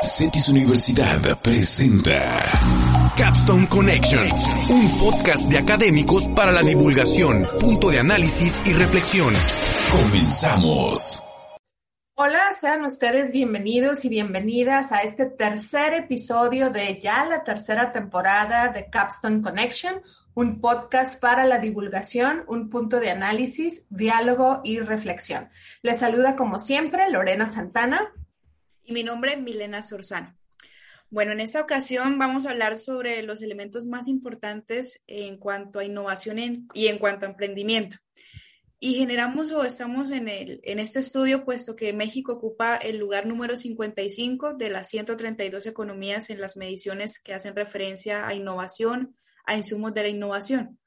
Cetis Universidad presenta Capstone Connection, un podcast de académicos para la divulgación, punto de análisis y reflexión. Comenzamos. Hola, sean ustedes bienvenidos y bienvenidas a este tercer episodio de ya la tercera temporada de Capstone Connection, un podcast para la divulgación, un punto de análisis, diálogo y reflexión. Les saluda como siempre Lorena Santana y mi nombre es Milena Sorzano. Bueno, en esta ocasión vamos a hablar sobre los elementos más importantes en cuanto a innovación y en cuanto a emprendimiento. Y generamos o estamos en, el, en este estudio puesto que México ocupa el lugar número 55 de las 132 economías en las mediciones que hacen referencia a innovación, a insumos de la innovación.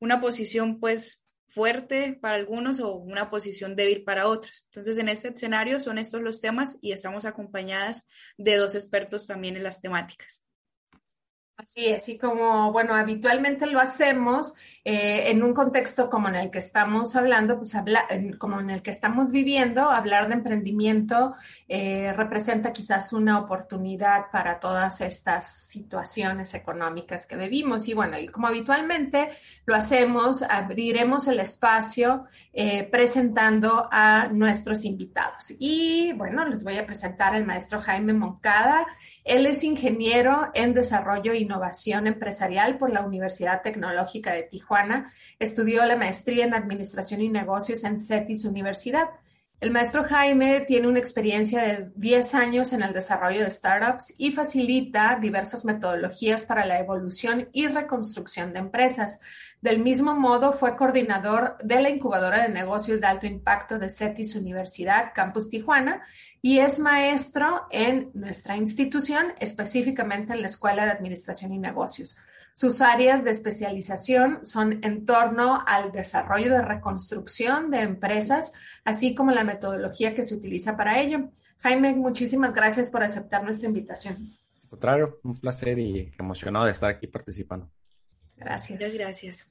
Una posición pues fuerte para algunos o una posición débil para otros. Entonces, en este escenario son estos los temas y estamos acompañadas de dos expertos también en las temáticas. Así es, y como, bueno, habitualmente lo hacemos eh, en un contexto como en el que estamos hablando, pues habla, como en el que estamos viviendo, hablar de emprendimiento eh, representa quizás una oportunidad para todas estas situaciones económicas que vivimos. Y bueno, y como habitualmente lo hacemos, abriremos el espacio eh, presentando a nuestros invitados. Y bueno, les voy a presentar al maestro Jaime Moncada. Él es ingeniero en desarrollo e innovación empresarial por la Universidad Tecnológica de Tijuana. Estudió la maestría en administración y negocios en CETIS Universidad. El maestro Jaime tiene una experiencia de 10 años en el desarrollo de startups y facilita diversas metodologías para la evolución y reconstrucción de empresas. Del mismo modo, fue coordinador de la incubadora de negocios de alto impacto de CETIS Universidad Campus Tijuana y es maestro en nuestra institución, específicamente en la Escuela de Administración y Negocios. Sus áreas de especialización son en torno al desarrollo de reconstrucción de empresas, así como la metodología que se utiliza para ello. Jaime, muchísimas gracias por aceptar nuestra invitación. Al contrario, un placer y emocionado de estar aquí participando. Gracias. Muchas gracias.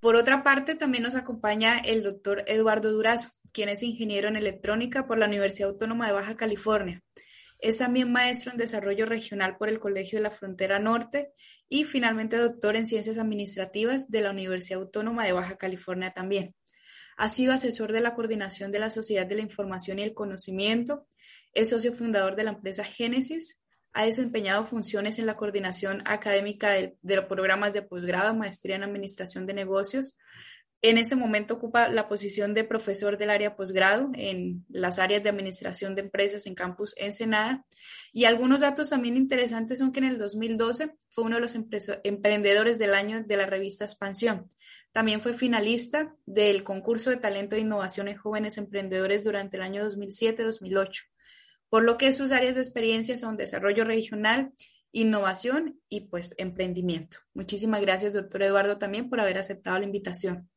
Por otra parte, también nos acompaña el doctor Eduardo Durazo, quien es ingeniero en electrónica por la Universidad Autónoma de Baja California. Es también maestro en desarrollo regional por el Colegio de la Frontera Norte y finalmente doctor en ciencias administrativas de la Universidad Autónoma de Baja California también. Ha sido asesor de la coordinación de la Sociedad de la Información y el Conocimiento, es socio fundador de la empresa Génesis, ha desempeñado funciones en la coordinación académica de, de los programas de posgrado, maestría en administración de negocios, en este momento ocupa la posición de profesor del área posgrado en las áreas de administración de empresas en campus Ensenada. Y algunos datos también interesantes son que en el 2012 fue uno de los emprendedores del año de la revista Expansión. También fue finalista del concurso de talento e innovación en jóvenes emprendedores durante el año 2007-2008. Por lo que sus áreas de experiencia son desarrollo regional, innovación y pues emprendimiento. Muchísimas gracias, doctor Eduardo, también por haber aceptado la invitación.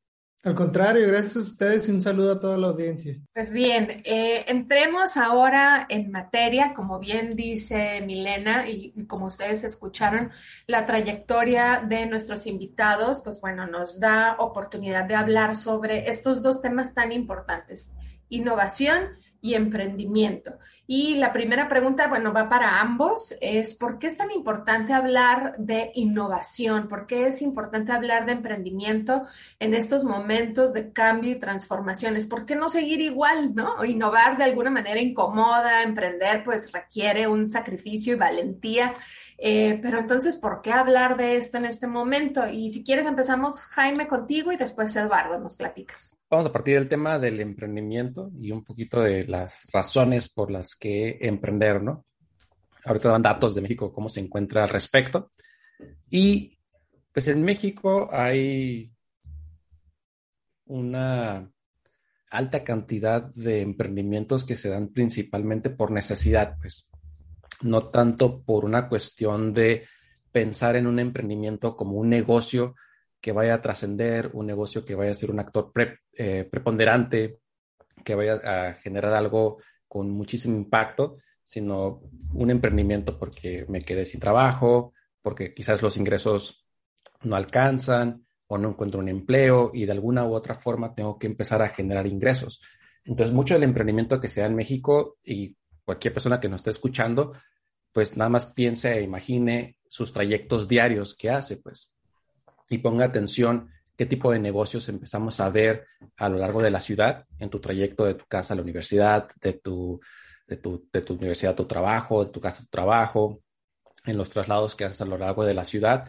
Al contrario, gracias a ustedes y un saludo a toda la audiencia. Pues bien, eh, entremos ahora en materia, como bien dice Milena y, y, como ustedes escucharon, la trayectoria de nuestros invitados, pues bueno, nos da oportunidad de hablar sobre estos dos temas tan importantes, innovación y emprendimiento. Y la primera pregunta, bueno, va para ambos, es ¿por qué es tan importante hablar de innovación? ¿Por qué es importante hablar de emprendimiento en estos momentos de cambio y transformaciones? ¿Por qué no seguir igual, no? Innovar de alguna manera incomoda, emprender pues requiere un sacrificio y valentía. Eh, pero entonces, ¿por qué hablar de esto en este momento? Y si quieres, empezamos, Jaime, contigo y después Eduardo nos platicas. Vamos a partir del tema del emprendimiento y un poquito de las razones por las que emprender, ¿no? Ahorita dan datos de México, cómo se encuentra al respecto. Y pues en México hay una alta cantidad de emprendimientos que se dan principalmente por necesidad, pues no tanto por una cuestión de pensar en un emprendimiento como un negocio que vaya a trascender, un negocio que vaya a ser un actor eh, preponderante, que vaya a generar algo con muchísimo impacto, sino un emprendimiento porque me quedé sin trabajo, porque quizás los ingresos no alcanzan o no encuentro un empleo y de alguna u otra forma tengo que empezar a generar ingresos. Entonces, mucho del emprendimiento que se da en México y cualquier persona que nos esté escuchando, pues nada más piense e imagine sus trayectos diarios que hace, pues, y ponga atención qué tipo de negocios empezamos a ver a lo largo de la ciudad, en tu trayecto de tu casa a la universidad, de tu, de tu, de tu universidad a tu trabajo, de tu casa a tu trabajo, en los traslados que haces a lo largo de la ciudad.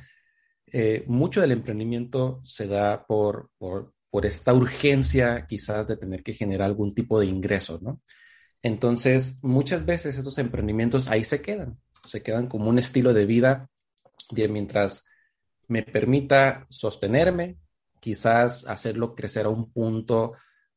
Eh, mucho del emprendimiento se da por, por, por, esta urgencia quizás de tener que generar algún tipo de ingreso, ¿no? Entonces, muchas veces estos emprendimientos ahí se quedan, se quedan como un estilo de vida de mientras me permita sostenerme, quizás hacerlo crecer a un punto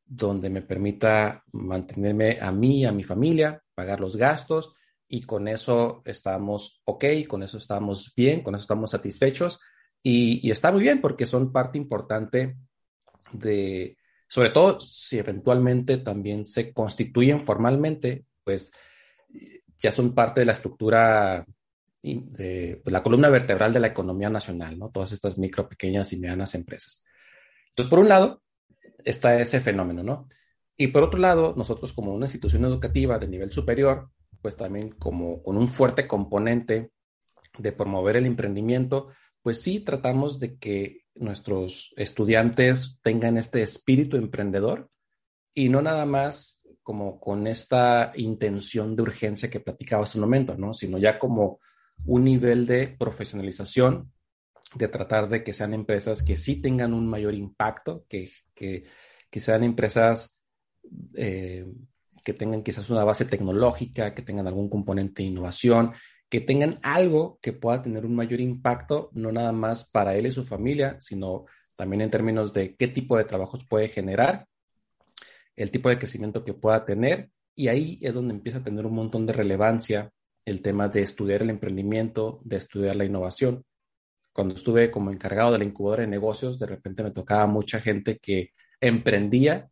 donde me permita mantenerme a mí, a mi familia, pagar los gastos y con eso estamos ok, con eso estamos bien, con eso estamos satisfechos y, y está muy bien porque son parte importante de, sobre todo si eventualmente también se constituyen formalmente, pues ya son parte de la estructura de pues, la columna vertebral de la economía nacional, ¿no? Todas estas micro, pequeñas y medianas empresas. Entonces, por un lado, está ese fenómeno, ¿no? Y por otro lado, nosotros como una institución educativa de nivel superior, pues también como con un fuerte componente de promover el emprendimiento, pues sí tratamos de que nuestros estudiantes tengan este espíritu emprendedor y no nada más como con esta intención de urgencia que platicaba hace un momento, ¿no? Sino ya como un nivel de profesionalización, de tratar de que sean empresas que sí tengan un mayor impacto, que, que, que sean empresas eh, que tengan quizás una base tecnológica, que tengan algún componente de innovación, que tengan algo que pueda tener un mayor impacto, no nada más para él y su familia, sino también en términos de qué tipo de trabajos puede generar, el tipo de crecimiento que pueda tener. Y ahí es donde empieza a tener un montón de relevancia el tema de estudiar el emprendimiento, de estudiar la innovación. Cuando estuve como encargado de la incubadora de negocios, de repente me tocaba mucha gente que emprendía,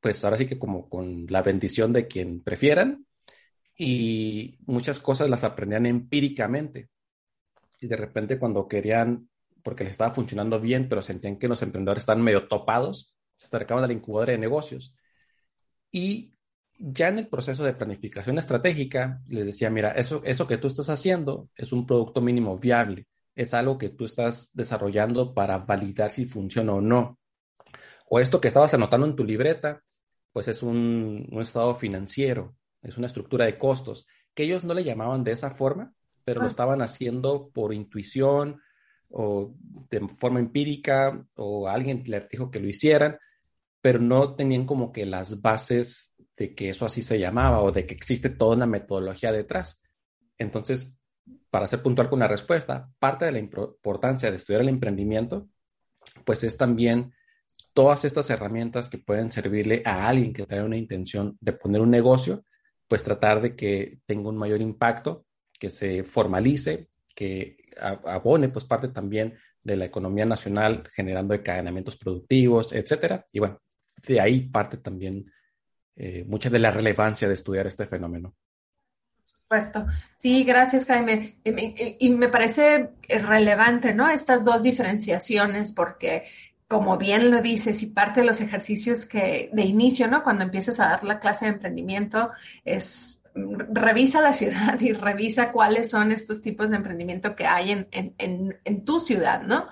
pues ahora sí que como con la bendición de quien prefieran, y muchas cosas las aprendían empíricamente. Y de repente cuando querían, porque les estaba funcionando bien, pero sentían que los emprendedores estaban medio topados, se acercaban a la de negocios. Y ya en el proceso de planificación estratégica, les decía, mira, eso, eso que tú estás haciendo es un producto mínimo viable, es algo que tú estás desarrollando para validar si funciona o no. O esto que estabas anotando en tu libreta, pues es un, un estado financiero, es una estructura de costos, que ellos no le llamaban de esa forma, pero lo ah. estaban haciendo por intuición o de forma empírica o alguien les dijo que lo hicieran, pero no tenían como que las bases de que eso así se llamaba o de que existe toda una metodología detrás. Entonces, para ser puntual con la respuesta, parte de la importancia de estudiar el emprendimiento, pues es también todas estas herramientas que pueden servirle a alguien que tiene una intención de poner un negocio, pues tratar de que tenga un mayor impacto, que se formalice, que abone pues parte también de la economía nacional generando encadenamientos productivos, etcétera. Y bueno, de ahí parte también eh, mucha de la relevancia de estudiar este fenómeno. Por supuesto. Sí, gracias, Jaime. y me parece relevante, ¿no? Estas dos diferenciaciones, porque como bien lo dices, y parte de los ejercicios que de inicio, ¿no? Cuando empiezas a dar la clase de emprendimiento, es revisa la ciudad y revisa cuáles son estos tipos de emprendimiento que hay en, en, en, tu ciudad, ¿no?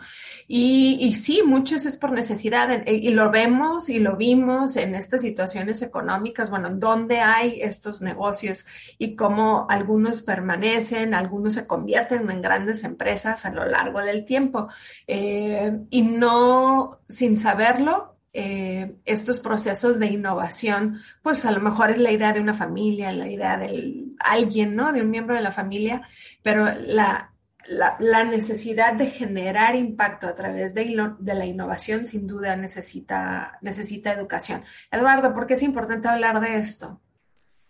Y, y, sí, muchos es por necesidad y lo vemos y lo vimos en estas situaciones económicas, bueno, dónde hay estos negocios y cómo algunos permanecen, algunos se convierten en grandes empresas a lo largo del tiempo. Eh, y no, sin saberlo, eh, estos procesos de innovación, pues a lo mejor es la idea de una familia, la idea de alguien, ¿no? De un miembro de la familia, pero la, la, necesidad de generar impacto a través de, la innovación sin duda necesita, necesita educación. Eduardo, ¿por qué es importante hablar de esto?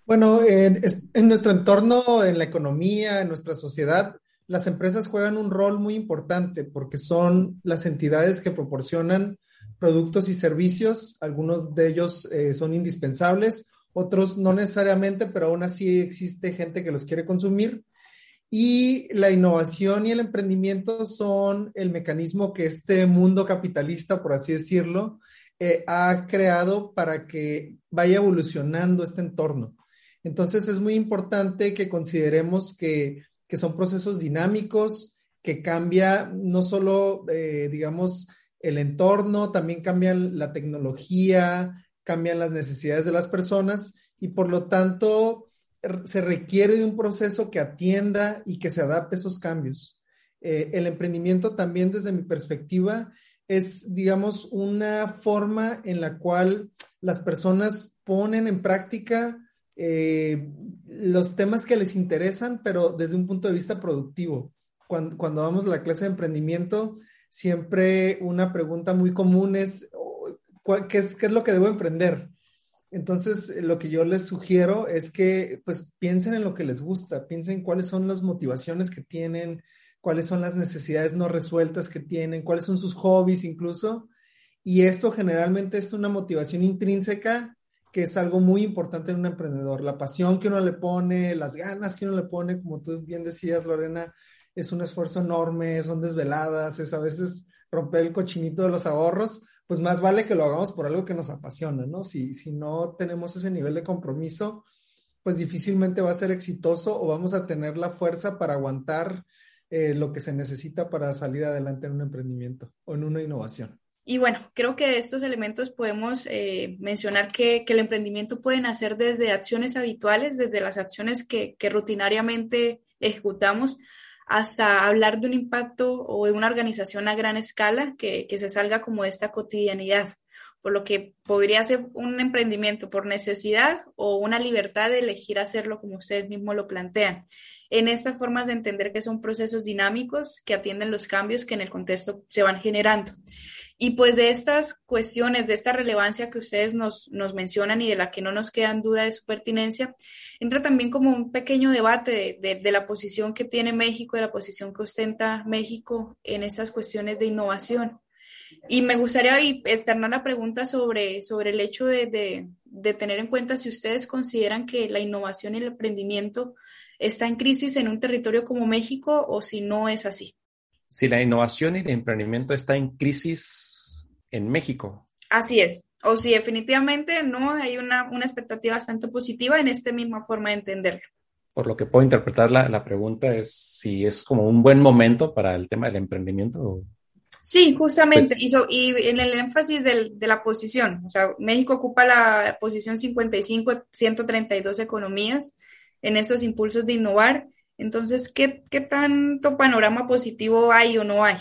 Bueno, en, en, nuestro entorno, en la economía, en nuestra sociedad, las empresas juegan un rol muy importante porque son las entidades que proporcionan productos y servicios. Algunos de ellos eh, son indispensables, otros no necesariamente, pero aún así existe gente que los quiere consumir. Y la innovación y el emprendimiento son el mecanismo que este mundo capitalista, por así decirlo, eh, ha creado para que vaya evolucionando este entorno. Entonces es muy importante que consideremos que, son procesos dinámicos, que cambia no solo, eh, digamos, el entorno, también cambian la tecnología, cambian las necesidades de las personas y por lo tanto se requiere de un proceso que atienda y que se adapte a esos cambios. Eh, el emprendimiento también desde mi perspectiva es, digamos, una forma en la cual las personas ponen en práctica eh, los temas que les interesan, pero desde un punto de vista productivo. Cuando, cuando damos la clase de emprendimiento, siempre una pregunta muy común es, ¿qué es, qué es lo que debo emprender? Entonces, lo que yo les sugiero es que pues piensen en lo que les gusta, piensen cuáles son las motivaciones que tienen, cuáles son las necesidades no resueltas que tienen, cuáles son sus hobbies incluso. Y esto generalmente es una motivación intrínseca que es algo muy importante en un emprendedor. La pasión que uno le pone, las ganas que uno le pone, como tú bien decías, Lorena, es un esfuerzo enorme, son desveladas, es a veces romper el cochinito de los ahorros, pues más vale que lo hagamos por algo que nos apasiona, ¿no? Si, si no tenemos ese nivel de compromiso, pues difícilmente va a ser exitoso o vamos a tener la fuerza para aguantar eh, lo que se necesita para salir adelante en un emprendimiento o en una innovación. Y bueno, creo que de estos elementos podemos eh, mencionar que, que, el emprendimiento puede nacer desde acciones habituales, desde las acciones que rutinariamente ejecutamos, hasta hablar de un impacto o de una organización a gran escala que, que se salga como de esta cotidianidad por lo que podría ser un emprendimiento por necesidad o una libertad de elegir hacerlo como ustedes mismos lo plantean. En estas formas de entender que son procesos dinámicos que atienden los cambios que en el contexto se van generando. Y pues de estas cuestiones, de esta relevancia que ustedes nos, nos mencionan y de la que no nos quedan duda de su pertinencia, entra también como un pequeño debate de, de, la posición que tiene México, de la posición que ostenta México en estas cuestiones de innovación. Y me gustaría externar la pregunta sobre, sobre el hecho de, de, tener en cuenta si ustedes consideran que la innovación y el emprendimiento está en crisis en un territorio como México o si no es así. Si la innovación y el emprendimiento está en crisis en México. Así es. O si definitivamente no hay una, una expectativa bastante positiva en esta misma forma de entenderlo. Por lo que puedo interpretar la, la pregunta es si es como un buen momento para el tema del emprendimiento. Sí, justamente, pues y, en el énfasis del, de la posición, o sea, México ocupa la posición 55, 132 economías en estos impulsos de innovar. Entonces, ¿qué, ¿qué tanto panorama positivo hay o no hay?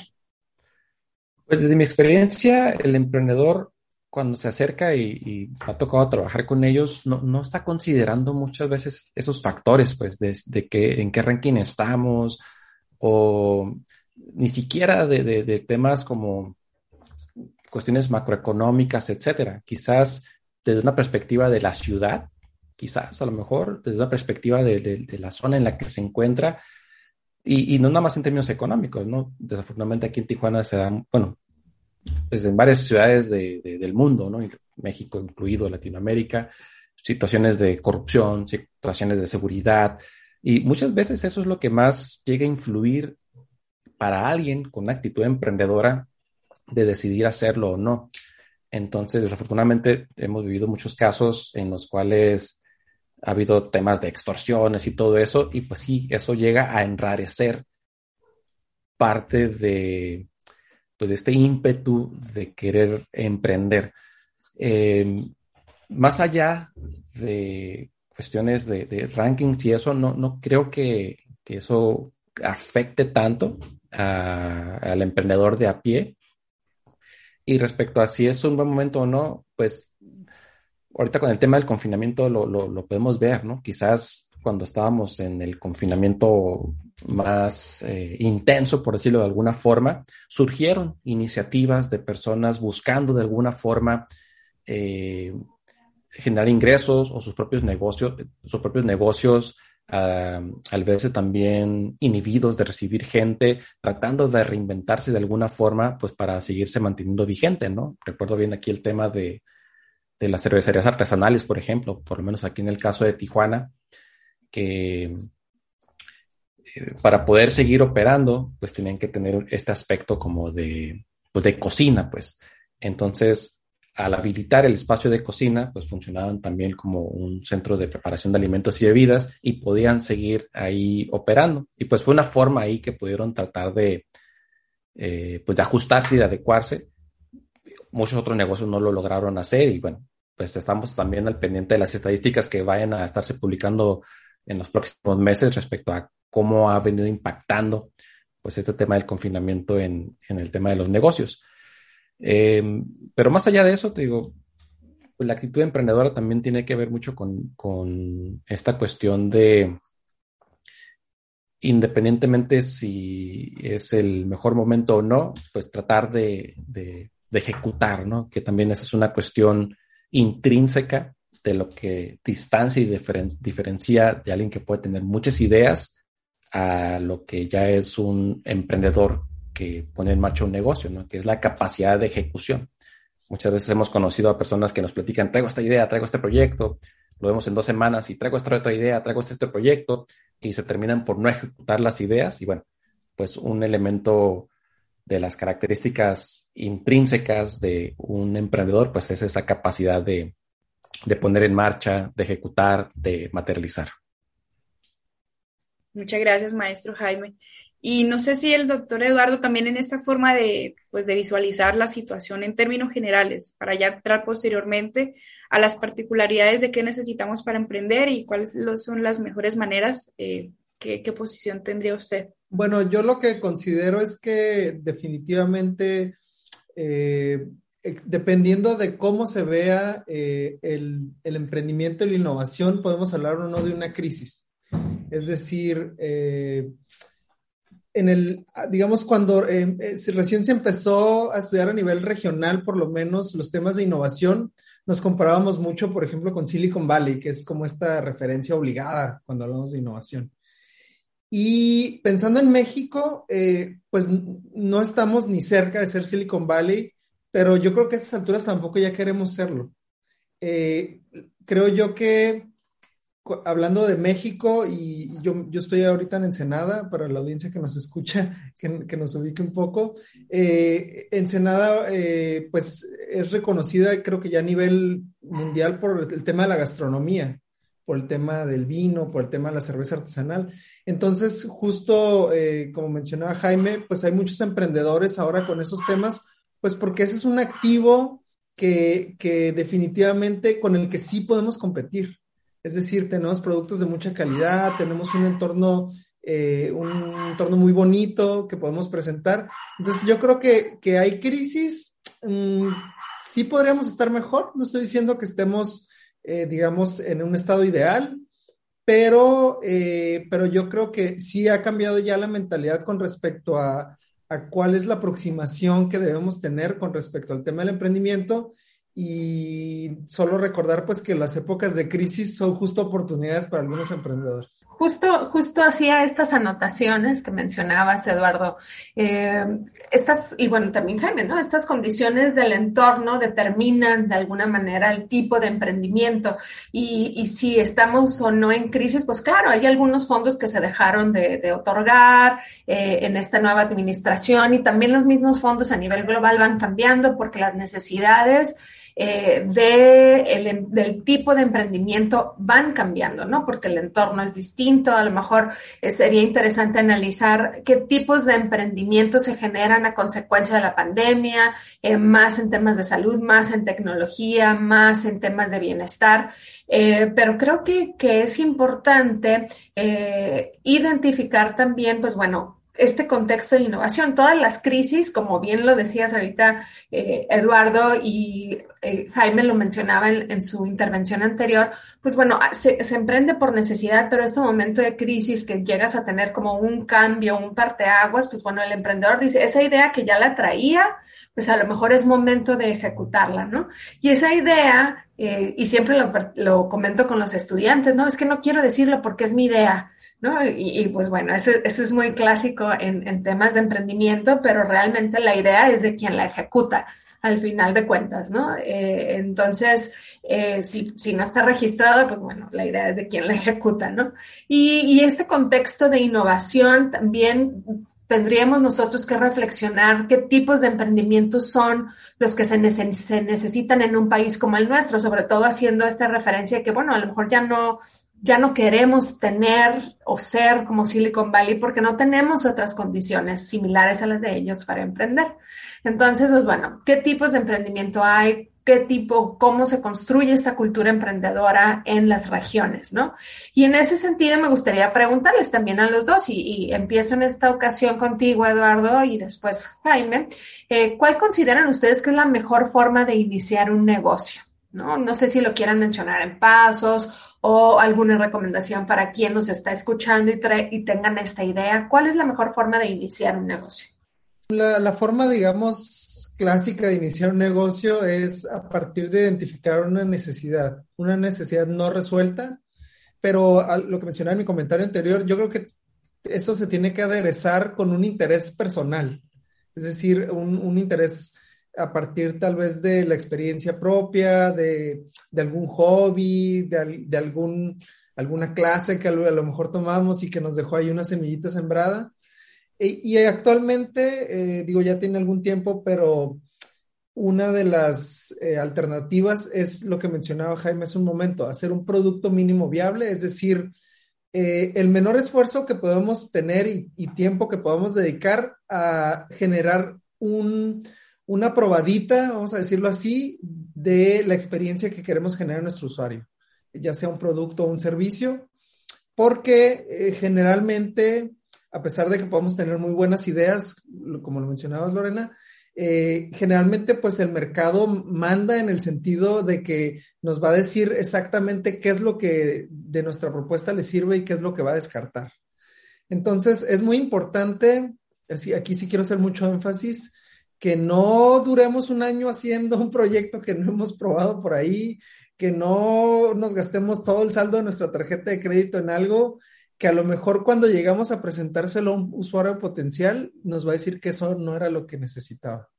Pues desde mi experiencia, el emprendedor cuando se acerca y, ha tocado trabajar con ellos, no, no, está considerando muchas veces esos factores, pues, de, de que, en qué ranking estamos o ni siquiera de, temas como cuestiones macroeconómicas, etcétera. Quizás desde una perspectiva de la ciudad, quizás a lo mejor desde una perspectiva de, la zona en la que se encuentra y, no nada más en términos económicos, ¿no? Desafortunadamente aquí en Tijuana se dan, bueno, pues en varias ciudades del mundo, ¿no? México incluido, Latinoamérica, situaciones de corrupción, situaciones de seguridad y muchas veces eso es lo que más llega a influir para alguien con actitud emprendedora de decidir hacerlo o no. Entonces, desafortunadamente, hemos vivido muchos casos en los cuales ha habido temas de extorsiones y todo eso, y pues sí, eso llega a enrarecer parte de, pues, este ímpetu de querer emprender. Em, más allá de cuestiones de, rankings y eso, no, no creo que, que eso afecte tanto al emprendedor de a pie. Y respecto a si es un buen momento o no, pues ahorita con el tema del confinamiento lo, lo, podemos ver, ¿no? Quizás cuando estábamos en el confinamiento más eh, intenso, por decirlo de alguna forma, surgieron iniciativas de personas buscando de alguna forma eh, generar ingresos o sus propios negocios, sus propios negocios al verse también inhibidos de recibir gente, tratando de reinventarse de alguna forma, pues para seguirse manteniendo vigente, ¿no? Recuerdo bien aquí el tema de, de las cervecerías artesanales, por ejemplo, por lo menos aquí en el caso de Tijuana, que eh, para poder seguir operando, pues tenían que tener este aspecto como de, pues de cocina, pues. Entonces, al habilitar el espacio de cocina, pues funcionaban también como un centro de preparación de alimentos y bebidas y podían seguir ahí operando. Y pues fue una forma ahí que pudieron tratar de, eh, pues de ajustarse y de adecuarse. Muchos otros negocios no lo lograron hacer y bueno, pues estamos también al pendiente de las estadísticas que vayan a estarse publicando en los próximos meses respecto a cómo ha venido impactando pues este tema del confinamiento en, en el tema de los negocios. Eh, pero más allá de eso, te digo, pues la actitud emprendedora también tiene que ver mucho con, con esta cuestión de, independientemente si es el mejor momento o no, pues tratar de, de, ejecutar, ¿no? Que también esa es una cuestión intrínseca de lo que distancia y diferen, diferencia de alguien que puede tener muchas ideas a lo que ya es un emprendedor que pone en marcha un negocio, ¿no? que es la capacidad de ejecución. Muchas veces hemos conocido a personas que nos platican, traigo esta idea, traigo este proyecto, lo vemos en dos semanas y traigo esta otra idea, traigo este, este proyecto y se terminan por no ejecutar las ideas. Y bueno, pues un elemento de las características intrínsecas de un emprendedor, pues es esa capacidad de, de poner en marcha, de ejecutar, de materializar. Muchas gracias, maestro Jaime. Y no sé si el doctor Eduardo también en esta forma de, pues, de visualizar la situación en términos generales, para ya entrar posteriormente a las particularidades de qué necesitamos para emprender y cuáles son las mejores maneras, eh, ¿qué, ¿qué, posición tendría usted? Bueno, yo lo que considero es que definitivamente, eh, dependiendo de cómo se vea eh, el, emprendimiento y la innovación, podemos hablar o no de una crisis. Es decir, eh, en el, digamos, cuando recién se empezó a estudiar a nivel regional, por lo menos, los temas de innovación, nos comparábamos mucho, por ejemplo, con Silicon Valley, que es como esta referencia obligada cuando hablamos de innovación. Y pensando en México, eh, pues no estamos ni cerca de ser Silicon Valley, pero yo creo que a estas alturas tampoco ya queremos serlo. Eh, creo yo que hablando de México, y yo, yo, estoy ahorita en Ensenada, para la audiencia que nos escucha, que, que nos ubique un poco. Eh, Ensenada, eh, pues es reconocida, creo que ya a nivel mundial, por el tema de la gastronomía, por el tema del vino, por el tema de la cerveza artesanal. Entonces, justo eh, como mencionaba Jaime, pues hay muchos emprendedores ahora con esos temas, pues porque ese es un activo que, que definitivamente con el que sí podemos competir es decir, tenemos productos de mucha calidad, tenemos un entorno, eh, un entorno muy bonito que podemos presentar. Entonces, yo creo que, que hay crisis. Mmm, sí podríamos estar mejor. No estoy diciendo que estemos, eh, digamos, en un estado ideal, pero, eh, pero yo creo que sí ha cambiado ya la mentalidad con respecto a, a cuál es la aproximación que debemos tener con respecto al tema del emprendimiento y solo recordar pues que las épocas de crisis son justo oportunidades para algunos emprendedores. Justo, justo hacía estas anotaciones que mencionabas, Eduardo. Eh, estas, y bueno, también Jaime, ¿no? Estas condiciones del entorno determinan de alguna manera el tipo de emprendimiento y, y si estamos o no en crisis, pues claro, hay algunos fondos que se dejaron de, otorgar eh, en esta nueva administración y también los mismos fondos a nivel global van cambiando porque las necesidades eh, de el, del tipo de emprendimiento van cambiando, ¿no? Porque el entorno es distinto. A lo mejor eh, sería interesante analizar qué tipos de emprendimiento se generan a consecuencia de la pandemia, eh, más en temas de salud, más en tecnología, más en temas de bienestar. Eh, pero creo que, que es importante identificar también, pues bueno, este contexto de innovación. Todas las crisis, como bien lo decías ahorita, eh, Eduardo y eh, Jaime lo mencionaba en, su intervención anterior, pues bueno, ah, se, emprende por necesidad, pero este momento de crisis que llegas a tener como un cambio, un parteaguas, pues bueno, el emprendedor dice, esa idea que ya la traía, pues a lo mejor es momento de ejecutarla, ¿no? Y esa idea, eh, y siempre lo, lo comento con los estudiantes, no, es que no quiero decirlo porque es mi idea ¿no? Y, pues bueno, eso, es muy clásico en, temas de emprendimiento, pero realmente la idea es de quien la ejecuta al final de cuentas, ¿no? Eh, entonces, eh, si, no está registrado, pues bueno, la idea es de quien la ejecuta, ¿no? Y, este contexto de innovación también tendríamos nosotros que reflexionar qué tipos de emprendimientos son los que se, se, necesitan en un país como el nuestro, sobre todo haciendo esta referencia que, bueno, a lo mejor ya no, ya no queremos tener o ser como Silicon Valley porque no tenemos otras condiciones similares a las de ellos para emprender. Entonces, pues bueno, ¿qué tipos de emprendimiento hay? ¿Qué tipo, cómo se construye esta cultura emprendedora en las regiones, no? Y en ese sentido me gustaría preguntarles también a los dos, y, empiezo en esta ocasión contigo, Eduardo, y después Jaime, eh, ¿cuál consideran ustedes que es la mejor forma de iniciar un negocio? ¿no? No sé si lo quieran mencionar en pasos o alguna recomendación para quien nos está escuchando y, y tengan esta idea. ¿Cuál es la mejor forma de iniciar un negocio? La, forma, digamos, clásica de iniciar un negocio es a partir de identificar una necesidad, una necesidad no resuelta, pero lo que mencionaba en mi comentario anterior, yo creo que eso se tiene que aderezar con un interés personal, es decir, un, un interés a partir tal vez de la experiencia propia, de, algún hobby, de, algún, alguna clase que a lo, mejor tomamos y que nos dejó ahí una semillita sembrada. E, y, actualmente, eh, digo, ya tiene algún tiempo, pero una de las eh, alternativas es lo que mencionaba Jaime hace un momento, hacer un producto mínimo viable, es decir, eh, el menor esfuerzo que podemos tener y tiempo que podamos dedicar a generar un, una probadita, vamos a decirlo así, de la experiencia que queremos generar en nuestro usuario, ya sea un producto o un servicio, porque eh, generalmente, a pesar de que podamos tener muy buenas ideas, como lo mencionabas Lorena, eh, generalmente pues el mercado manda en el sentido de que nos va a decir exactamente qué es lo que de nuestra propuesta le sirve y qué es lo que va a descartar. Entonces es muy importante, así, aquí sí quiero hacer mucho énfasis, que no duremos un año haciendo un proyecto que no hemos probado por ahí, que no nos gastemos todo el saldo de nuestra tarjeta de crédito en algo que a lo mejor cuando llegamos a presentárselo a un usuario potencial nos va a decir que eso no era lo que necesitaba.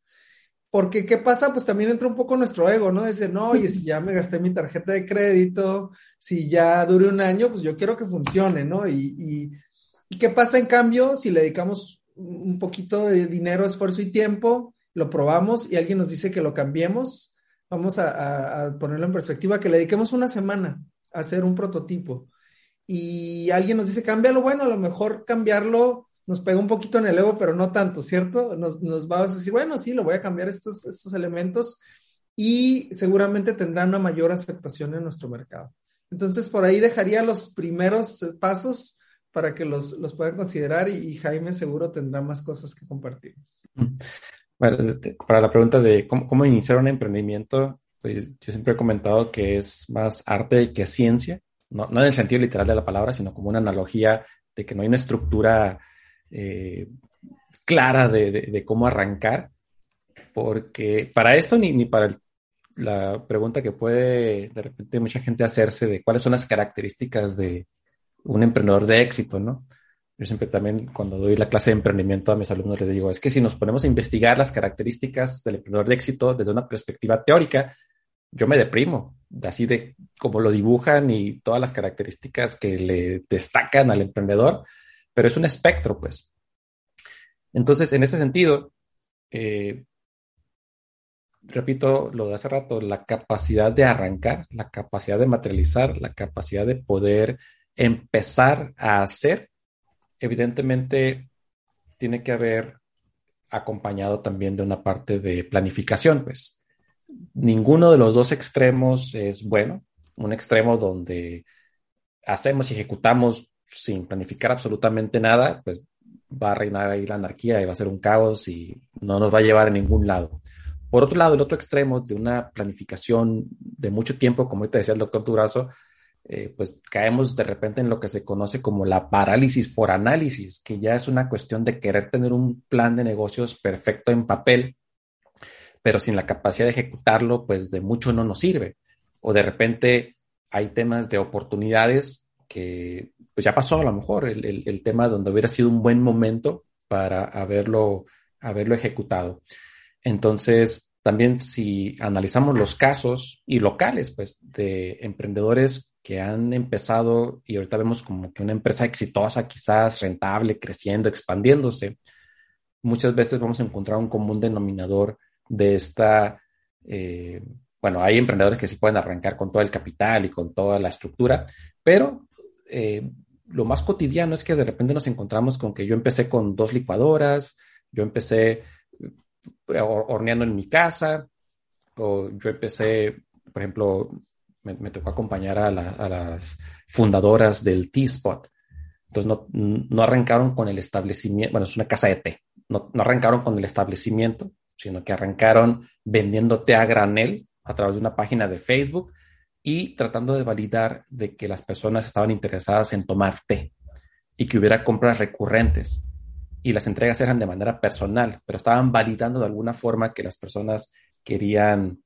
Porque, ¿qué pasa? Pues también entra un poco nuestro ego, ¿no? Dice, no, oye, si ya me gasté mi tarjeta de crédito, si ya dure un año, pues yo quiero que funcione, ¿no? Y, y ¿qué pasa en cambio si le dedicamos un poquito de dinero, esfuerzo y tiempo, lo probamos y alguien nos dice que lo cambiemos, vamos a, ponerlo en perspectiva, que le dediquemos una semana a hacer un prototipo y alguien nos dice, cámbialo, bueno, a lo mejor cambiarlo nos pega un poquito en el ego, pero no tanto, ¿cierto? Nos, nos va a decir, bueno, sí, lo voy a cambiar estos, estos elementos y seguramente tendrá una mayor aceptación en nuestro mercado. Entonces, por ahí dejaría los primeros pasos para que los, los puedan considerar y, Jaime seguro tendrá más cosas que compartirnos. Bueno, para la pregunta de cómo, iniciar un emprendimiento, pues yo siempre he comentado que es más arte que ciencia, no, no, en el sentido literal de la palabra, sino como una analogía de que no hay una estructura eh, clara de, de, cómo arrancar, porque para esto ni, ni para la pregunta que puede de repente mucha gente hacerse de cuáles son las características de, un emprendedor de éxito, ¿no? Yo siempre también cuando doy la clase de emprendimiento a mis alumnos les digo, es que si nos ponemos a investigar las características del emprendedor de éxito desde una perspectiva teórica, yo me deprimo, así de como lo dibujan y todas las características que le destacan al emprendedor, pero es un espectro, pues. Entonces, en ese sentido, eh, repito lo de hace rato, la capacidad de arrancar, la capacidad de materializar, la capacidad de poder empezar a hacer, evidentemente tiene que haber acompañado también de una parte de planificación, pues ninguno de los dos extremos es bueno. Un extremo donde hacemos y ejecutamos sin planificar absolutamente nada, pues va a reinar ahí la anarquía y va a ser un caos y no nos va a llevar a ningún lado. Por otro lado, el otro extremo de una planificación de mucho tiempo, como te decía el doctor Durazo, eh, pues caemos de repente en lo que se conoce como la parálisis por análisis, que ya es una cuestión de querer tener un plan de negocios perfecto en papel, pero sin la capacidad de ejecutarlo, pues de mucho no nos sirve. O de repente hay temas de oportunidades que pues ya pasó a lo mejor el, el, tema donde hubiera sido un buen momento para haberlo, haberlo ejecutado. Entonces, también si analizamos los casos y locales, pues, de emprendedores que han empezado y ahorita vemos como que una empresa exitosa, quizás rentable, creciendo, expandiéndose, muchas veces vamos a encontrar un común denominador de esta, eh, bueno, hay emprendedores que sí pueden arrancar con todo el capital y con toda la estructura, pero eh, lo más cotidiano es que de repente nos encontramos con que yo empecé con dos licuadoras, yo empecé eh, horneando en mi casa, o yo empecé, por ejemplo, me, tocó acompañar a, las fundadoras del T-Spot. Entonces no, no, arrancaron con el establecimiento, bueno, es una casa de té, no, no, arrancaron con el establecimiento, sino que arrancaron vendiendo té a granel a través de una página de Facebook y tratando de validar de que las personas estaban interesadas en tomar té y que hubiera compras recurrentes y las entregas eran de manera personal, pero estaban validando de alguna forma que las personas querían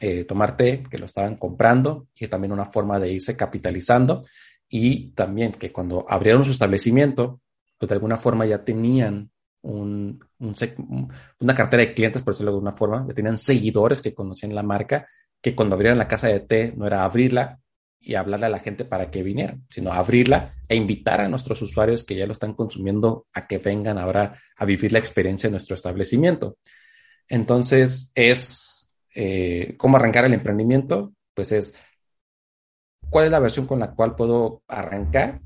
eh, tomar té, que lo estaban comprando y también una forma de irse capitalizando y también que cuando abrieron su establecimiento, pues de alguna forma ya tenían un, una cartera de clientes, por decirlo de alguna forma, ya tenían seguidores que conocían la marca, que cuando abrieran la casa de té no era abrirla y hablarle a la gente para que vinieran, sino abrirla e invitar a nuestros usuarios que ya lo están consumiendo a que vengan ahora a vivir la experiencia en nuestro establecimiento. Entonces, es eh, cómo arrancar el emprendimiento, pues es cuál es la versión con la cual puedo arrancar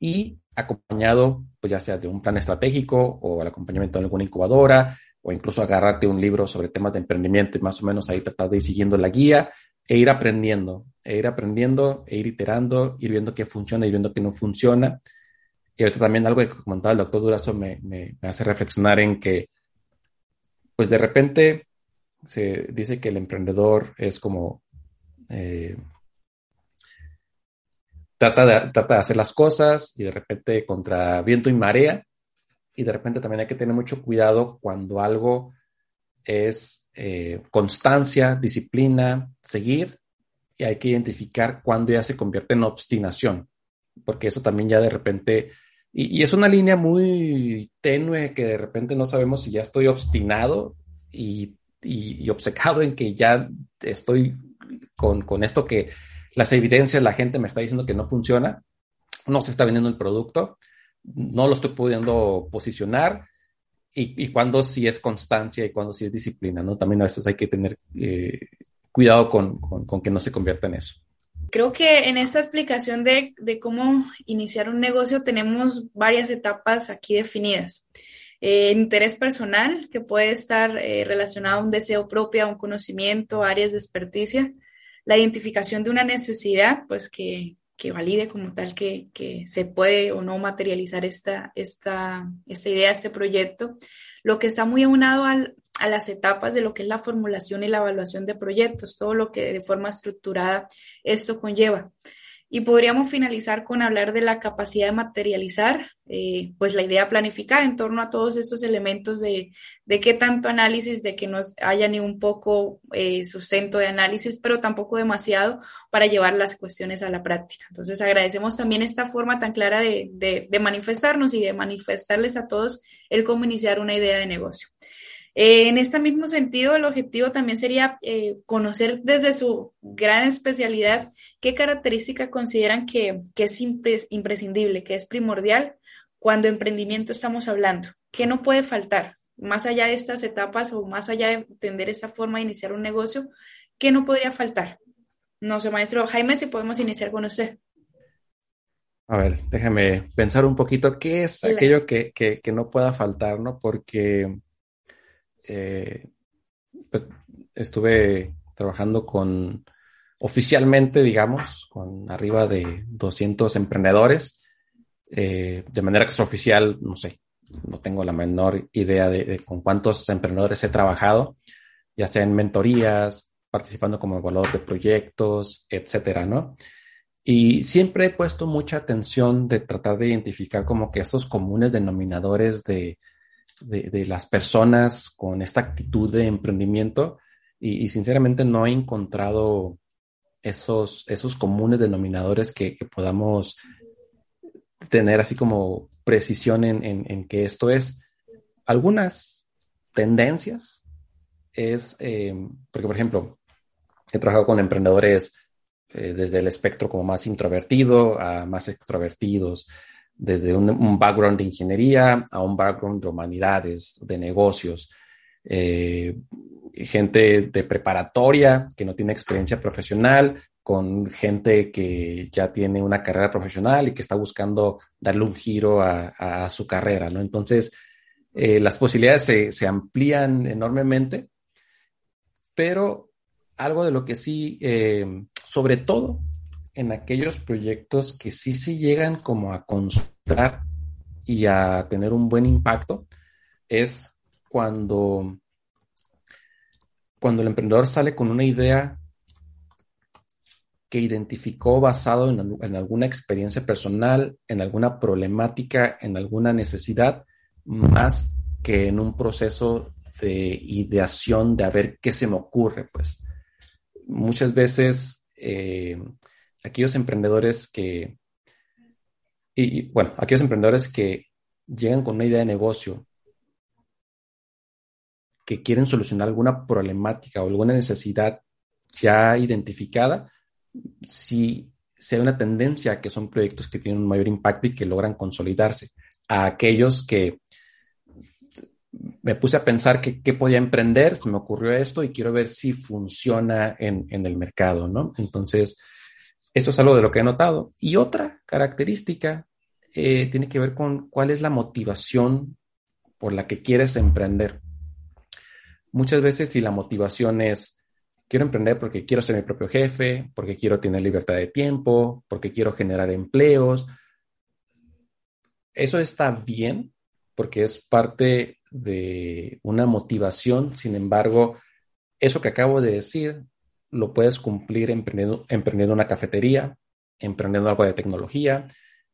y acompañado, pues ya sea de un plan estratégico o el acompañamiento de alguna incubadora o incluso agarrarte un libro sobre temas de emprendimiento y más o menos ahí tratar de ir siguiendo la guía e ir aprendiendo, e ir aprendiendo, e ir iterando, ir viendo qué funciona y viendo qué no funciona. Y ahorita también algo que comentaba el doctor Durazo me, me hace reflexionar en que, pues de repente, se dice que el emprendedor es como eh, trata, de, trata de hacer las cosas y de repente contra viento y marea. Y de repente también hay que tener mucho cuidado cuando algo es eh, constancia, disciplina, seguir y hay que identificar cuándo ya se convierte en obstinación, porque eso también ya de repente, y, y, es una línea muy tenue que de repente no sabemos si ya estoy obstinado y y, obcecado en que ya estoy con, con, esto que las evidencias, la gente me está diciendo que no funciona, no se está vendiendo el producto, no lo estoy pudiendo posicionar y, y cuando sí es constancia y cuando sí es disciplina, ¿no? También a veces hay que tener eh, cuidado con, con, con, que no se convierta en eso. Creo que en esta explicación de, de cómo iniciar un negocio tenemos varias etapas aquí definidas. Eh, interés personal, que puede estar eh, relacionado a un deseo propio, a un conocimiento, áreas de experticia, la identificación de una necesidad, pues que, que valide como tal que, que, se puede o no materializar esta, esta, esta idea, este proyecto, lo que está muy aunado al, a las etapas de lo que es la formulación y la evaluación de proyectos, todo lo que de forma estructurada esto conlleva. Y podríamos finalizar con hablar de la capacidad de materializar, eh, pues la idea planificada en torno a todos estos elementos de, de qué tanto análisis, de que no haya ni un poco eh, sustento de análisis, pero tampoco demasiado para llevar las cuestiones a la práctica. Entonces agradecemos también esta forma tan clara de, de, manifestarnos y de manifestarles a todos el cómo iniciar una idea de negocio. Eh, en este mismo sentido, el objetivo también sería conocer desde su gran especialidad qué característica consideran que, es imprescindible, que es primordial cuando emprendimiento estamos hablando, qué no puede faltar, más allá de estas etapas o más allá de entender esta forma de iniciar un negocio, qué no podría faltar. No sé, maestro Jaime, si podemos iniciar con usted. A ver, déjame pensar un poquito qué es aquello que, que no pueda faltar, ¿no? Porque eh, pues, estuve trabajando con, oficialmente, digamos, con arriba de 200 emprendedores Eh, de manera extraoficial, no sé, no tengo la menor idea de, con cuántos emprendedores he trabajado, ya sea en mentorías, participando como evaluador de proyectos, etcétera, ¿no? Y siempre he puesto mucha atención de tratar de identificar como que estos comunes denominadores de, de, las personas con esta actitud de emprendimiento y, sinceramente no he encontrado esos, esos comunes denominadores que, que podamos tener así como precisión en, en, que esto es. Algunas tendencias es, eh, porque por ejemplo, he trabajado con emprendedores eh, desde el espectro como más introvertido a más extrovertidos, desde un, background de ingeniería a un background de humanidades, de negocios, eh, gente de preparatoria que no tiene experiencia profesional, con gente que ya tiene una carrera profesional y que está buscando darle un giro a, su carrera, ¿no? Entonces, eh, las posibilidades se, amplían enormemente, pero algo de lo que sí, eh, sobre todo en aquellos proyectos que sí se llegan como a construir y a tener un buen impacto, es cuando, cuando el emprendedor sale con una idea que identificó basado en, alguna experiencia personal, en alguna problemática, en alguna necesidad, más que en un proceso de ideación de a ver qué se me ocurre, pues. Muchas veces eh, aquellos emprendedores que, y, bueno, aquellos emprendedores que llegan con una idea de negocio, que quieren solucionar alguna problemática o alguna necesidad ya identificada, si sea una tendencia que son proyectos que tienen un mayor impacto y que logran consolidarse. A aquellos que me puse a pensar que, qué podía emprender, se me ocurrió esto y quiero ver si funciona en, el mercado, ¿no? Entonces, eso es algo de lo que he notado. Y otra característica eh, tiene que ver con cuál es la motivación por la que quieres emprender. Muchas veces si la motivación es quiero emprender porque quiero ser mi propio jefe, porque quiero tener libertad de tiempo, porque quiero generar empleos. Eso está bien porque es parte de una motivación. Sin embargo, eso que acabo de decir lo puedes cumplir emprendiendo, una cafetería, emprendiendo algo de tecnología,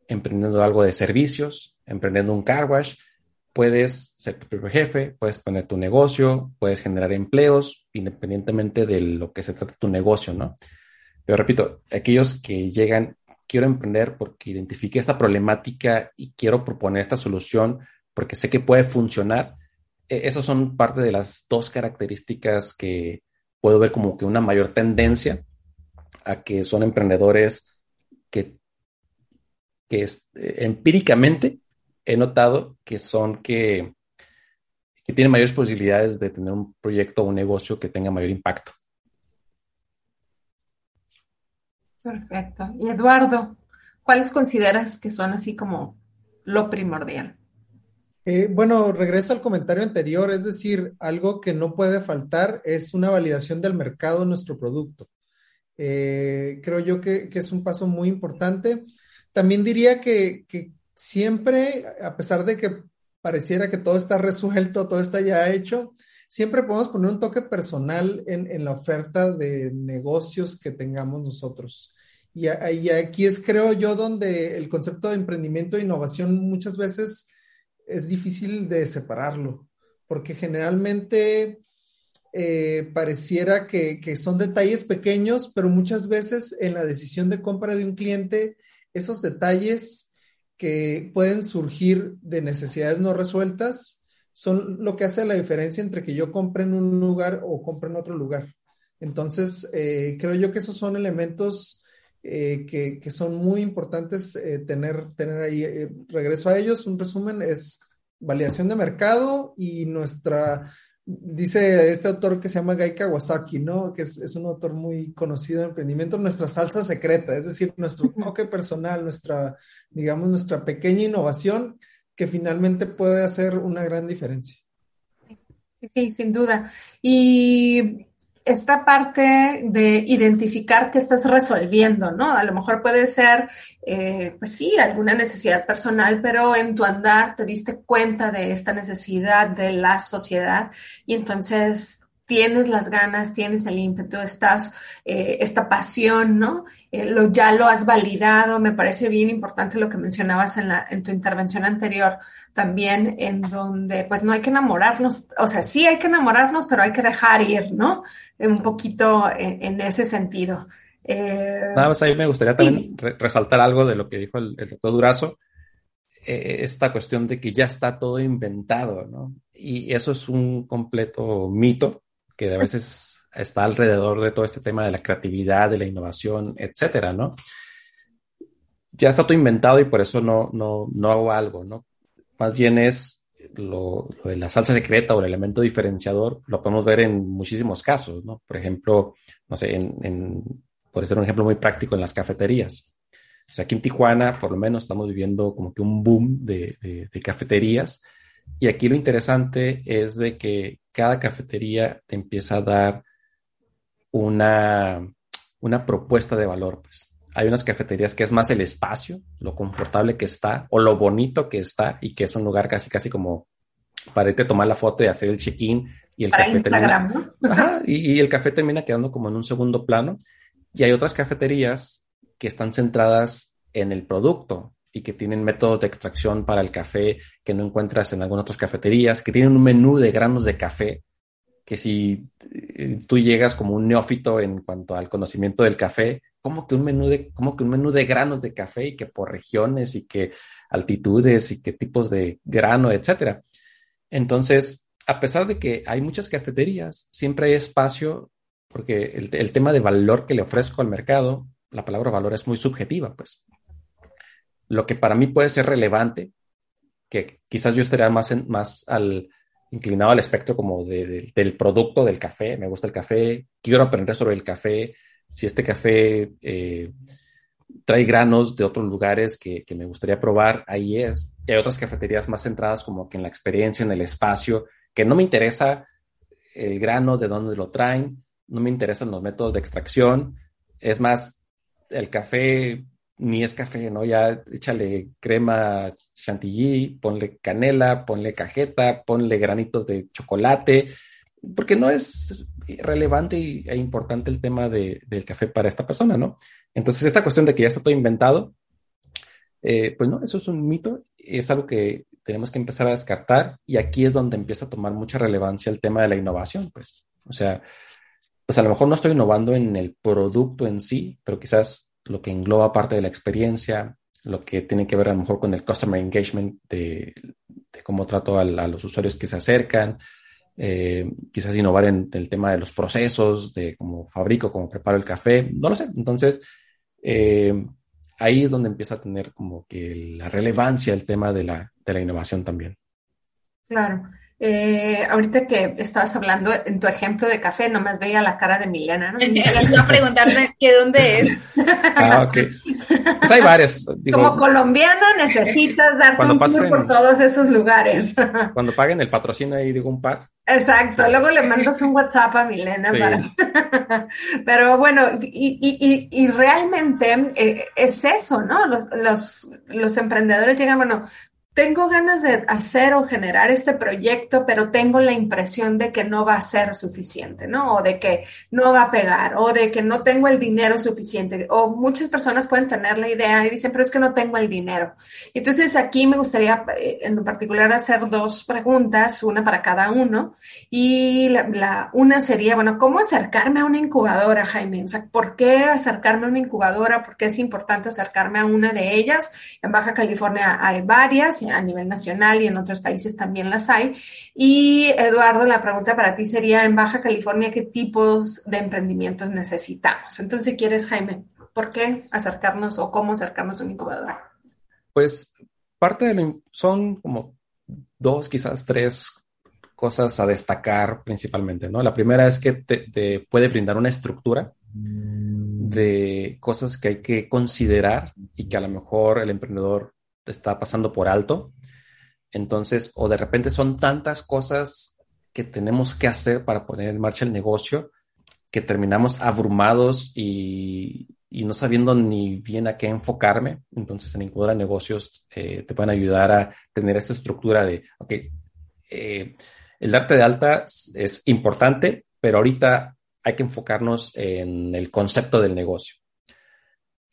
emprendiendo algo de servicios, emprendiendo un car wash puedes ser tu propio jefe, puedes poner tu negocio, puedes generar empleos, independientemente de lo que se trata tu negocio, ¿no? Pero repito, aquellos que llegan, quiero emprender porque identifique esta problemática y quiero proponer esta solución porque sé que puede funcionar, e-, esas son parte de las dos características que puedo ver como que una mayor tendencia a que son emprendedores que, que es, eh, empíricamente he notado que son que, que tienen mayores posibilidades de tener un proyecto o un negocio que tenga mayor impacto. Perfecto. Y Eduardo, ¿cuáles consideras que son así como lo primordial? Eh, bueno, regreso al comentario anterior, es decir, algo que no puede faltar es una validación del mercado de nuestro producto. Eh, creo yo que, que, es un paso muy importante. También diría que, que siempre, a pesar de que pareciera que todo está resuelto, todo está ya hecho, siempre podemos poner un toque personal en, la oferta de negocios que tengamos nosotros. Y, aquí es, creo yo, donde el concepto de emprendimiento e innovación muchas veces es difícil de separarlo, porque generalmente eh, pareciera que, que, son detalles pequeños, pero muchas veces en la decisión de compra de un cliente, esos detalles que pueden surgir de necesidades no resueltas son lo que hace la diferencia entre que yo compre en un lugar o compre en otro lugar. Entonces, eh, creo yo que esos son elementos eh, que, son muy importantes eh, tener, tener ahí. regreso a ellos, un resumen es validación de mercado y nuestra dice este autor que se llama Gai Kawasaki, ¿no? Que es, un autor muy conocido de emprendimiento, nuestra salsa secreta, es decir, nuestro toque personal, nuestra, digamos, nuestra pequeña innovación que finalmente puede hacer una gran diferencia. Sí, sin duda. Y esta parte de identificar qué estás resolviendo, ¿no? A lo mejor puede ser, eh, pues sí, alguna necesidad personal, pero en tu andar te diste cuenta de esta necesidad de la sociedad y entonces tienes las ganas, tienes el ímpetu, estás, eh, esta pasión, ¿no? Eh, lo, ya lo has validado, me parece bien importante lo que mencionabas en, la, en tu intervención anterior también, en donde pues no hay que enamorarnos, o sea, sí hay que enamorarnos, pero hay que dejar ir, ¿no? Un poquito en, ese sentido. Eh, Nada más ahí me gustaría también resaltar algo de lo que dijo el, el doctor Durazo, esta cuestión de que ya está todo inventado, ¿no? Y eso es un completo mito que a veces está alrededor de todo este tema de la creatividad, de la innovación, etcétera, ¿no? Ya está todo inventado y por eso no, no, no hago algo, ¿no? Más bien es lo, de la salsa secreta o el elemento diferenciador, lo podemos ver en muchísimos casos, ¿no? Por ejemplo, no sé, en, por ser un ejemplo muy práctico, en las cafeterías. O sea, aquí en Tijuana, por lo menos, estamos viviendo como que un boom de, de, de cafeterías y aquí lo interesante es de que cada cafetería te empieza a dar una, una propuesta de valor. Pues. Hay unas cafeterías que es más el espacio, lo confortable que está o lo bonito que está y que es un lugar casi, casi como para irte a tomar la foto y hacer el check-in y el café termina, y, el café termina quedando como en un segundo plano. Y hay otras cafeterías que están centradas en el producto, y que tienen métodos de extracción para el café que no encuentras en algunas otras cafeterías, que tienen un menú de granos de café, que si eh, tú llegas como un neófito en cuanto al conocimiento del café, como que un menú de, como que un menú de granos de café y que por regiones y que altitudes y qué tipos de grano, etcétera. Entonces, a pesar de que hay muchas cafeterías, siempre hay espacio porque el, tema de valor que le ofrezco al mercado, la palabra valor es muy subjetiva, pues lo que para mí puede ser relevante, que quizás yo estaría más, más al, inclinado al espectro como del producto del café, me gusta el café, quiero aprender sobre el café, si este café eh, trae granos de otros lugares que, me gustaría probar, ahí es. hay otras cafeterías más centradas como que en la experiencia, en el espacio, que no me interesa el grano, de dónde lo traen, no me interesan los métodos de extracción, es más, el café ni es café, ¿no? Ya échale crema chantilly, ponle canela, ponle cajeta, ponle granitos de chocolate, porque no es relevante e importante el tema de, del café para esta persona, ¿no? Entonces, esta cuestión de que ya está todo inventado, eh, pues no, eso es un mito, es algo que tenemos que empezar a descartar y aquí es donde empieza a tomar mucha relevancia el tema de la innovación, pues, o sea, pues a lo mejor no estoy innovando en el producto en sí, pero quizás lo que engloba parte de la experiencia, lo que tiene que ver a lo mejor con el customer engagement de, cómo trato a, los usuarios que se acercan, eh, quizás innovar en el tema de los procesos, de cómo fabrico, cómo preparo el café, no lo sé. Entonces, eh, ahí es donde empieza a tener como que la relevancia el tema de la, de la innovación también. Claro. Eh, ahorita que estabas hablando en tu ejemplo de café, nomás veía la cara de Milena, ¿no? iba a preguntarme que dónde es. Ah, ok. Pues hay varias. Como colombiano necesitas darte un tour por todos esos lugares. Cuando paguen el patrocinio ahí digo un par. Exacto, luego le mandas un WhatsApp a Milena para... Pero bueno, y, y, y realmente eh, es eso, ¿no? Los, los, los emprendedores llegan, bueno, tengo ganas de hacer o generar este proyecto, pero tengo la impresión de que no va a ser suficiente, ¿no? O de que no va a pegar, o de que no tengo el dinero suficiente. O muchas personas pueden tener la idea y dicen, pero es que no tengo el dinero. Entonces aquí me gustaría eh, en particular hacer dos preguntas, una para cada uno. Y la, una sería, bueno, ¿cómo acercarme a una incubadora, Jaime? O sea, ¿por qué acercarme a una incubadora? ¿Por qué es importante acercarme a una de ellas? En Baja California hay varias a nivel nacional y en otros países también las hay. Y Eduardo, la pregunta para ti sería, en Baja California, ¿qué tipos de emprendimientos necesitamos? Entonces, si quieres, Jaime, ¿por qué acercarnos o cómo acercarnos a un incubador? Pues parte de lo, son como dos, quizás tres cosas a destacar principalmente, ¿no? La primera es que te puede brindar una estructura de cosas que hay que considerar y que a lo mejor el emprendedor está pasando por alto. Entonces, o de repente son tantas cosas que tenemos que hacer para poner en marcha el negocio que terminamos abrumados y, y, no sabiendo ni bien a qué enfocarme. Entonces, en Incubadora Negocios eh, te pueden ayudar a tener esta estructura de, ok, eh, el darte de alta es importante, pero ahorita hay que enfocarnos en el concepto del negocio.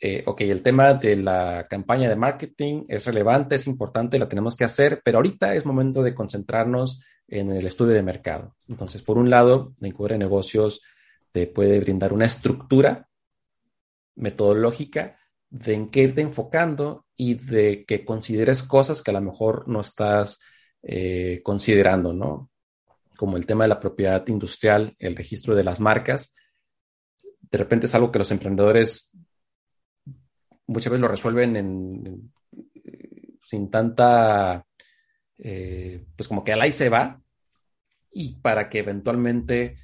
Eh, ok, el tema de la campaña de marketing es relevante, es importante, la tenemos que hacer, pero ahorita es momento de concentrarnos en el estudio de mercado. Entonces, por un lado, la negocios te puede brindar una estructura metodológica de en qué irte enfocando y de que consideres cosas que a lo mejor no estás eh, considerando, ¿no? Como el tema de la propiedad industrial, el registro de las marcas. De repente es algo que los emprendedores muchas veces lo resuelven en, sin tanta, eh, pues como que al ahí se va, y para que eventualmente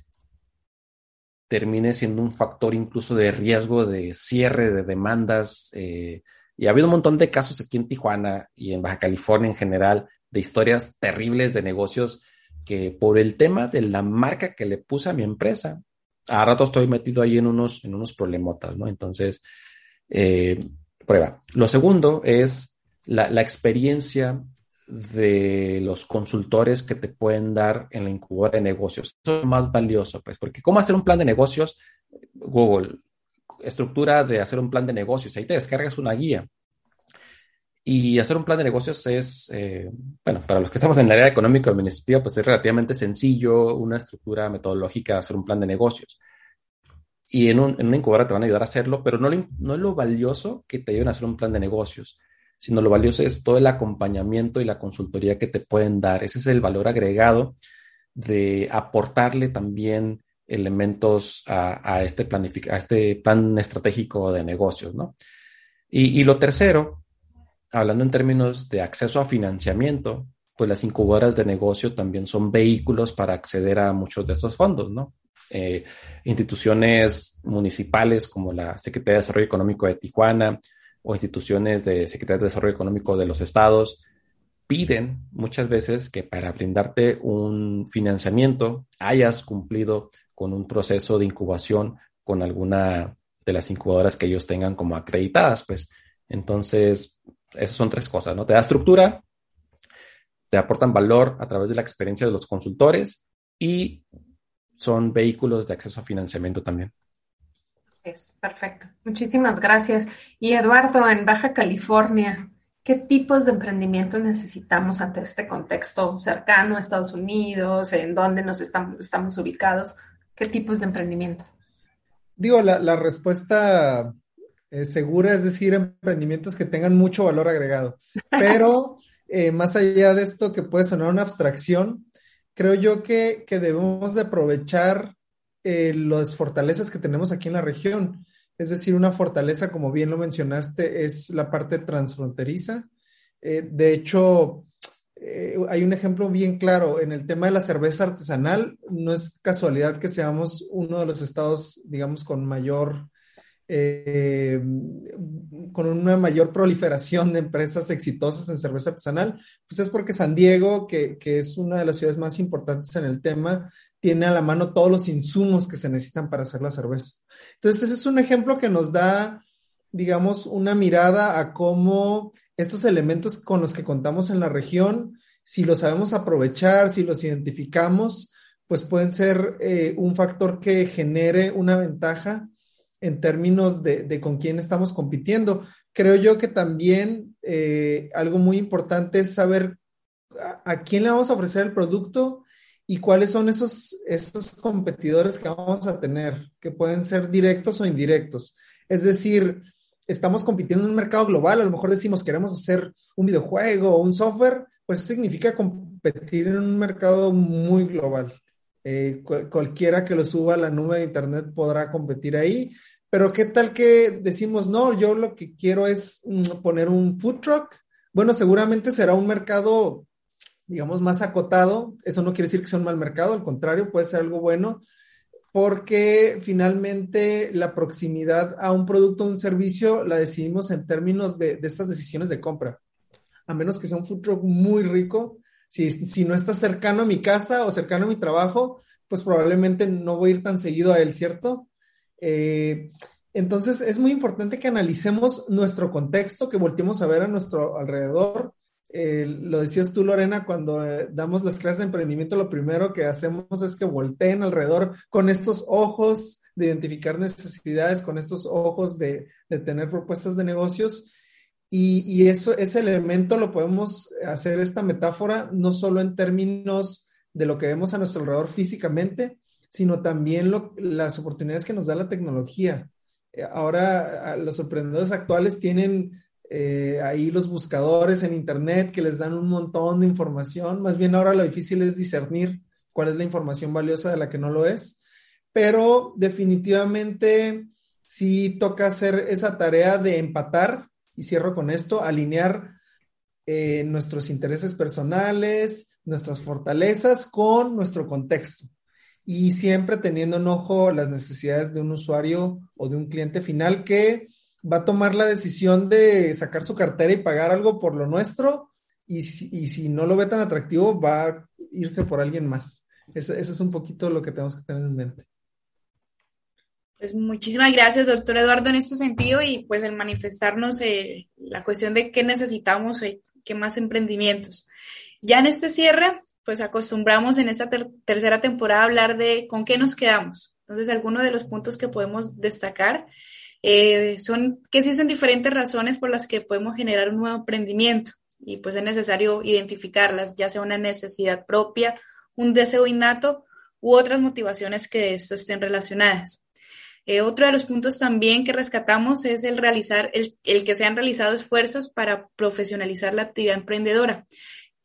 termine siendo un factor incluso de riesgo de cierre de demandas. Eh, y ha habido un montón de casos aquí en Tijuana y en Baja California en general de historias terribles de negocios que por el tema de la marca que le puse a mi empresa, a rato estoy metido ahí en unos, en unos problemotas, ¿no? Entonces, eh, prueba. Lo segundo es la, experiencia de los consultores que te pueden dar en la incubadora de negocios. Eso es más valioso, pues, porque ¿cómo hacer un plan de negocios? Google, estructura de hacer un plan de negocios, ahí te descargas una guía. Y hacer un plan de negocios es, eh, bueno, para los que estamos en el área económica administrativa, pues es relativamente sencillo, una estructura metodológica hacer un plan de negocios y en, un, en, una incubadora te van a ayudar a hacerlo, pero no, no es lo valioso que te ayuden a hacer un plan de negocios, sino lo valioso es todo el acompañamiento y la consultoría que te pueden dar. Ese es el valor agregado de aportarle también elementos a, a este, a este plan estratégico de negocios, ¿no? Y, y lo tercero, hablando en términos de acceso a financiamiento, pues las incubadoras de negocio también son vehículos para acceder a muchos de estos fondos, ¿no? Eh, instituciones municipales como la Secretaría de Desarrollo Económico de Tijuana o instituciones de Secretaría de Desarrollo Económico de los estados piden muchas veces que para brindarte un financiamiento hayas cumplido con un proceso de incubación con alguna de las incubadoras que ellos tengan como acreditadas, pues entonces esas son tres cosas, ¿no? Te da estructura, te aportan valor a través de la experiencia de los consultores y son vehículos de acceso a financiamiento también. Es perfecto. Muchísimas gracias. Y Eduardo, en Baja California, ¿qué tipos de emprendimiento necesitamos ante este contexto cercano a Estados Unidos? ¿En dónde nos estamos, estamos ubicados? ¿Qué tipos de emprendimiento? Digo, la, respuesta segura es decir, emprendimientos que tengan mucho valor agregado. Pero eh, más allá de esto que puede sonar una abstracción, creo yo que, debemos de aprovechar eh, las fortalezas que tenemos aquí en la región. Es decir, una fortaleza, como bien lo mencionaste, es la parte transfronteriza. Eh, de hecho, eh, hay un ejemplo bien claro en el tema de la cerveza artesanal. No es casualidad que seamos uno de los estados, digamos, con mayor eh, con una mayor proliferación de empresas exitosas en cerveza artesanal, pues es porque San Diego, que, es una de las ciudades más importantes en el tema, tiene a la mano todos los insumos que se necesitan para hacer la cerveza. Entonces, ese es un ejemplo que nos da, digamos, una mirada a cómo estos elementos con los que contamos en la región, si los sabemos aprovechar, si los identificamos, pues pueden ser eh, un factor que genere una ventaja en términos de, con quién estamos compitiendo. Creo yo que también eh, algo muy importante es saber a, quién le vamos a ofrecer el producto y cuáles son esos, esos competidores que vamos a tener, que pueden ser directos o indirectos. Es decir, estamos compitiendo en un mercado global, a lo mejor decimos queremos hacer un videojuego o un software, pues significa competir en un mercado muy global. Eh, cualquiera que lo suba a la nube de Internet podrá competir ahí. Pero ¿qué tal que decimos, no, yo lo que quiero es mm, poner un food truck? Bueno, seguramente será un mercado, digamos, más acotado. Eso no quiere decir que sea un mal mercado, al contrario, puede ser algo bueno, porque finalmente la proximidad a un producto o un servicio la decidimos en términos de, de estas decisiones de compra. A menos que sea un food truck muy rico, Si, si no está cercano a mi casa o cercano a mi trabajo, pues probablemente no voy a ir tan seguido a él, ¿cierto? Eh, entonces es muy importante que analicemos nuestro contexto, que volteemos a ver a nuestro alrededor. Eh, lo decías tú, Lorena, cuando eh, damos las clases de emprendimiento, lo primero que hacemos es que volteen alrededor con estos ojos de identificar necesidades, con estos ojos de, de tener propuestas de negocios. Y, y, eso, ese elemento lo podemos hacer, esta metáfora, no solo en términos de lo que vemos a nuestro alrededor físicamente, sino también las oportunidades que nos da la tecnología. Eh, ahora los emprendedores actuales tienen eh, ahí los buscadores en Internet que les dan un montón de información. Más bien ahora lo difícil es discernir cuál es la información valiosa de la que no lo es. Pero definitivamente sí toca hacer esa tarea de empatar, y cierro con esto, alinear eh, nuestros intereses personales, nuestras fortalezas con nuestro contexto y siempre teniendo en ojo las necesidades de un usuario o de un cliente final que va a tomar la decisión de sacar su cartera y pagar algo por lo nuestro y si, y si no lo ve tan atractivo va a irse por alguien más. Eso, es un poquito lo que tenemos que tener en mente. Pues muchísimas gracias, doctor Eduardo, en este sentido y pues el manifestarnos eh, la cuestión de qué necesitamos, eh, qué más emprendimientos. Ya en este cierre, pues acostumbramos en esta tercera temporada a hablar de con qué nos quedamos. Entonces, algunos de los puntos que podemos destacar eh, son que existen diferentes razones por las que podemos generar un nuevo emprendimiento y pues es necesario identificarlas, ya sea una necesidad propia, un deseo innato u otras motivaciones que esto estén relacionadas. Eh, otro de los puntos también que rescatamos es el realizar, el, el que se han realizado esfuerzos para profesionalizar la actividad emprendedora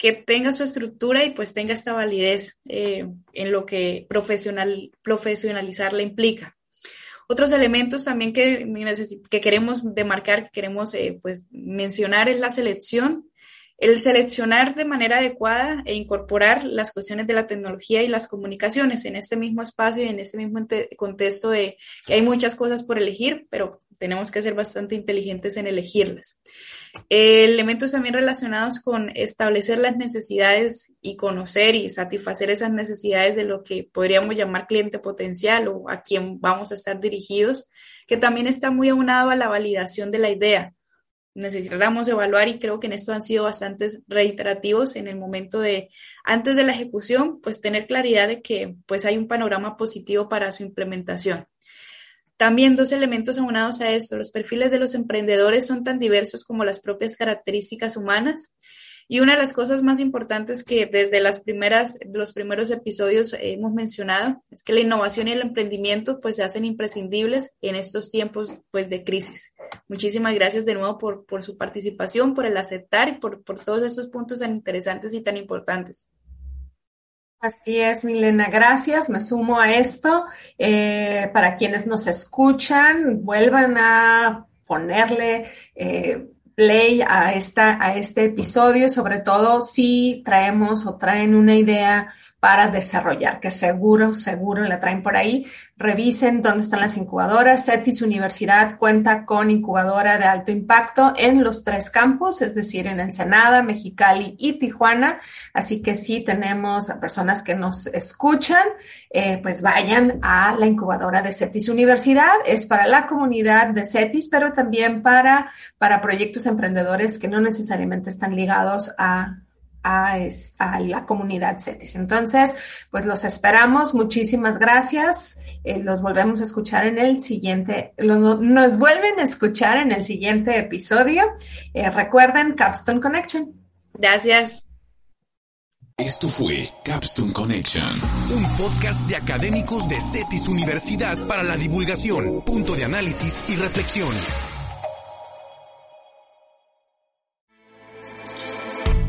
que tenga su estructura y pues tenga esta validez eh, en lo que profesional, profesionalizarla implica. Otros elementos también que, que queremos demarcar, que queremos eh, pues mencionar es la selección el seleccionar de manera adecuada e incorporar las cuestiones de la tecnología y las comunicaciones en este mismo espacio y en este mismo contexto de que hay muchas cosas por elegir, pero tenemos que ser bastante inteligentes en elegirlas. elementos también relacionados con establecer las necesidades y conocer y satisfacer esas necesidades de lo que podríamos llamar cliente potencial o a quien vamos a estar dirigidos, que también está muy aunado a la validación de la idea necesitamos evaluar y creo que en esto han sido bastantes reiterativos en el momento de antes de la ejecución, pues tener claridad de que pues hay un panorama positivo para su implementación. También dos elementos aunados a esto, los perfiles de los emprendedores son tan diversos como las propias características humanas y una de las cosas más importantes que desde las primeras, los primeros episodios hemos mencionado es que la innovación y el emprendimiento pues se hacen imprescindibles en estos tiempos pues de crisis. Muchísimas gracias de nuevo por, por su participación, por el aceptar y por, por todos estos puntos tan interesantes y tan importantes. Así es, Milena, gracias. Me sumo a esto. Eh, para quienes nos escuchan, vuelvan a ponerle eh, play a, esta, a este episodio, sobre todo si traemos o traen una idea para desarrollar, que seguro, seguro la traen por ahí. Revisen dónde están las incubadoras. CETIS Universidad cuenta con incubadora de alto impacto en los tres campus, es decir, en Ensenada, Mexicali y Tijuana. Así que si tenemos a personas que nos escuchan, eh, pues vayan a la incubadora de CETIS Universidad. Es para la comunidad de CETIS, pero también para, para proyectos emprendedores que no necesariamente están ligados a a, la comunidad CETIS. Entonces, pues los esperamos. Muchísimas gracias. Eh, los volvemos a escuchar en el siguiente, nos vuelven a escuchar en el siguiente episodio. Eh, recuerden Capstone Connection. Gracias. Esto fue Capstone Connection, un podcast de académicos de CETIS Universidad para la divulgación, punto de análisis y reflexión.